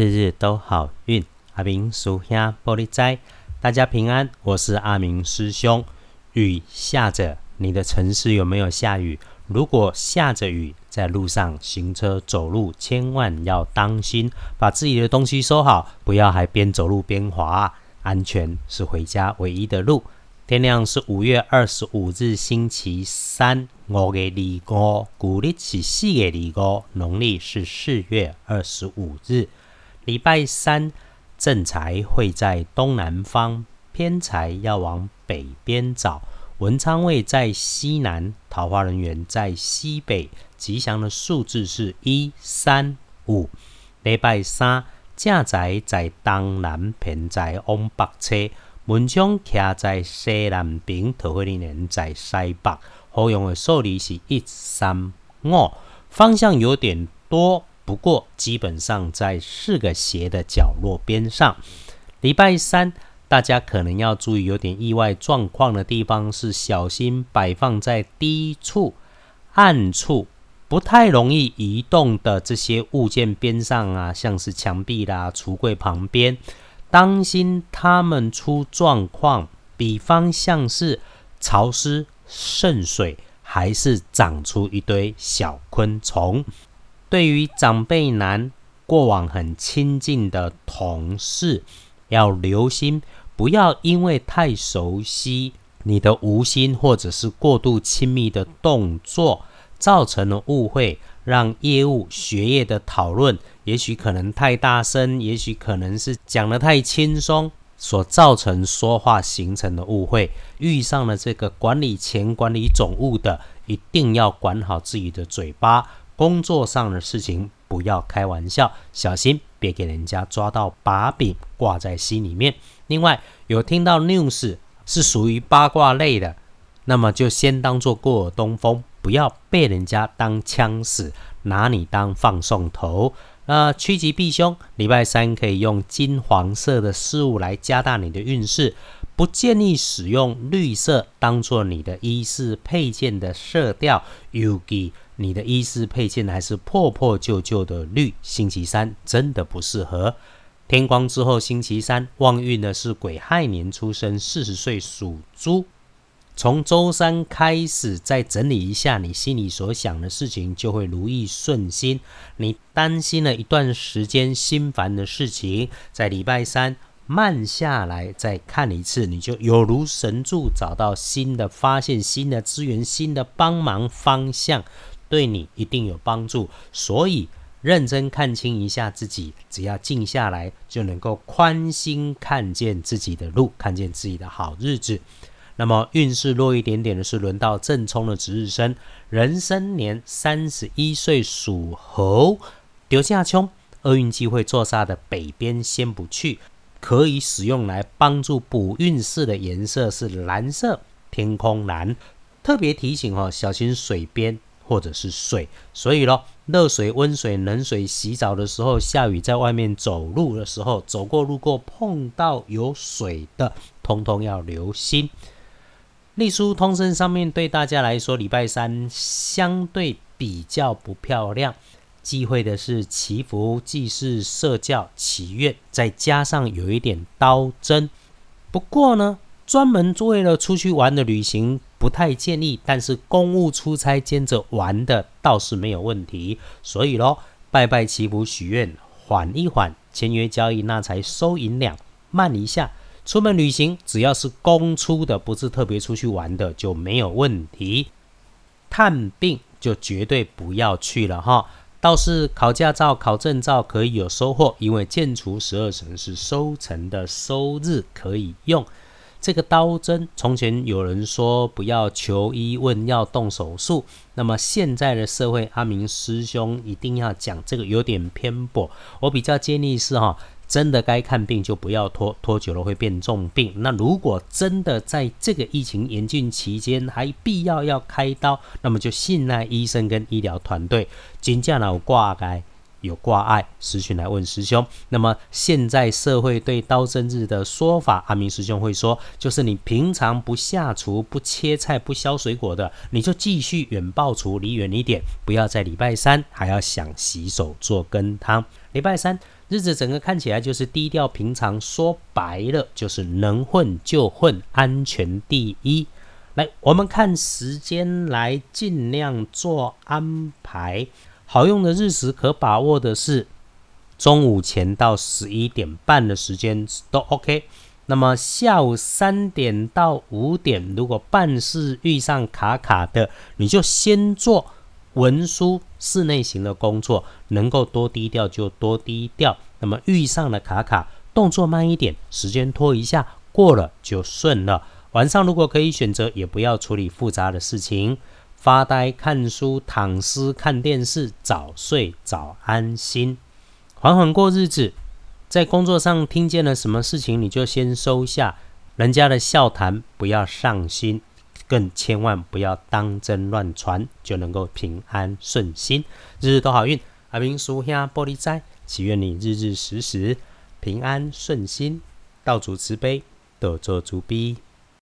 日日都好运。阿明属下玻璃斋，大家平安。我是阿明师兄。雨下着，你的城市有没有下雨？如果下着雨，在路上行车走路，千万要当心，把自己的东西收好，不要还边走路边滑。安全是回家唯一的路。天亮是五月二十五日，星期三，五月二五，古历是四月二五，农历是四月二十五日，礼拜三。正财会在东南方，偏财要往北边找。文昌位在西南，桃花人员在西北。吉祥的数字是一三五。礼拜三，正财在东南，偏财往北车。门窗徛在西南边，桃花人员在西北。好用的数字是一三五，方向有点多，不过基本上在四个斜的角落边上。礼拜三，大家可能要注意有点意外状况的地方是小心摆放在低处、暗处、不太容易移动的这些物件边上啊，像是墙壁啦、橱柜旁边。当心他们出状况，比方像是潮湿渗水，还是长出一堆小昆虫。对于长辈男、过往很亲近的同事，要留心，不要因为太熟悉你的无心或者是过度亲密的动作，造成了误会，让业务、学业的讨论。也许可能太大声，也许可能是讲得太轻松，所造成说话形成的误会。遇上了这个管理钱、管理总务的，一定要管好自己的嘴巴。工作上的事情不要开玩笑，小心别给人家抓到把柄，挂在心里面。另外，有听到 news 是属于八卦类的，那么就先当做过耳东风，不要被人家当枪使，拿你当放送头。那趋吉避凶，礼拜三可以用金黄色的事物来加大你的运势，不建议使用绿色当做你的衣饰配件的色调。尤其你的衣饰配件还是破破旧旧的绿，星期三真的不适合。天光之后，星期三旺运的是癸亥年出生，四十岁属猪。从周三开始，再整理一下你心里所想的事情，就会如意顺心。你担心了一段时间心烦的事情，在礼拜三慢下来再看一次，你就有如神助，找到新的发现、新的资源、新的帮忙方向，对你一定有帮助。所以认真看清一下自己，只要静下来，就能够宽心看见自己的路，看见自己的好日子。那么运势弱一点点的是轮到正冲的值日生，壬申年三十一岁属猴，丢下冲，厄运机会坐煞的北边先不去，可以使用来帮助补运势的颜色是蓝色，天空蓝。特别提醒哦，小心水边或者是水。所以咯，热水、温水、冷水洗澡的时候，下雨在外面走路的时候，走过路过碰到有水的，通通要留心。隶书通身上面对大家来说，礼拜三相对比较不漂亮。忌讳的是祈福、祭祀、社教、祈愿，再加上有一点刀针。不过呢，专门为了出去玩的旅行不太建议，但是公务出差兼着玩的倒是没有问题。所以咯，拜拜祈福许愿，缓一缓，签约交易那才收银两，慢一下。出门旅行，只要是公出的，不是特别出去玩的，就没有问题。探病就绝对不要去了哈。倒是考驾照、考证照可以有收获，因为建除十二神是收成的收日可以用。这个刀针，从前有人说不要求医问要动手术，那么现在的社会，阿明师兄一定要讲这个有点偏颇。我比较建议是哈。真的该看病就不要拖，拖久了会变重病。那如果真的在这个疫情严峻期间还必要要开刀，那么就信赖医生跟医疗团队。金价呢有挂该有挂碍，师兄来问师兄。那么现在社会对刀生日的说法，阿明师兄会说，就是你平常不下厨、不切菜、不削水果的，你就继续远爆厨，离远一点，不要在礼拜三还要想洗手做羹汤。礼拜三。日子整个看起来就是低调平常，说白了就是能混就混，安全第一。来，我们看时间来尽量做安排。好用的日时可把握的是中午前到十一点半的时间都 OK。那么下午三点到五点，如果办事遇上卡卡的，你就先做文书室内型的工作，能够多低调就多低调。那么遇上了卡卡，动作慢一点，时间拖一下，过了就顺了。晚上如果可以选择，也不要处理复杂的事情。发呆、看书、躺尸、看电视，早睡早安心，缓缓过日子。在工作上听见了什么事情，你就先收下。人家的笑谈不要上心，更千万不要当真乱传，就能够平安顺心，日日都好运。阿明叔兄玻璃斋，祈愿你日日时时平安顺心，道主慈悲，多做主逼。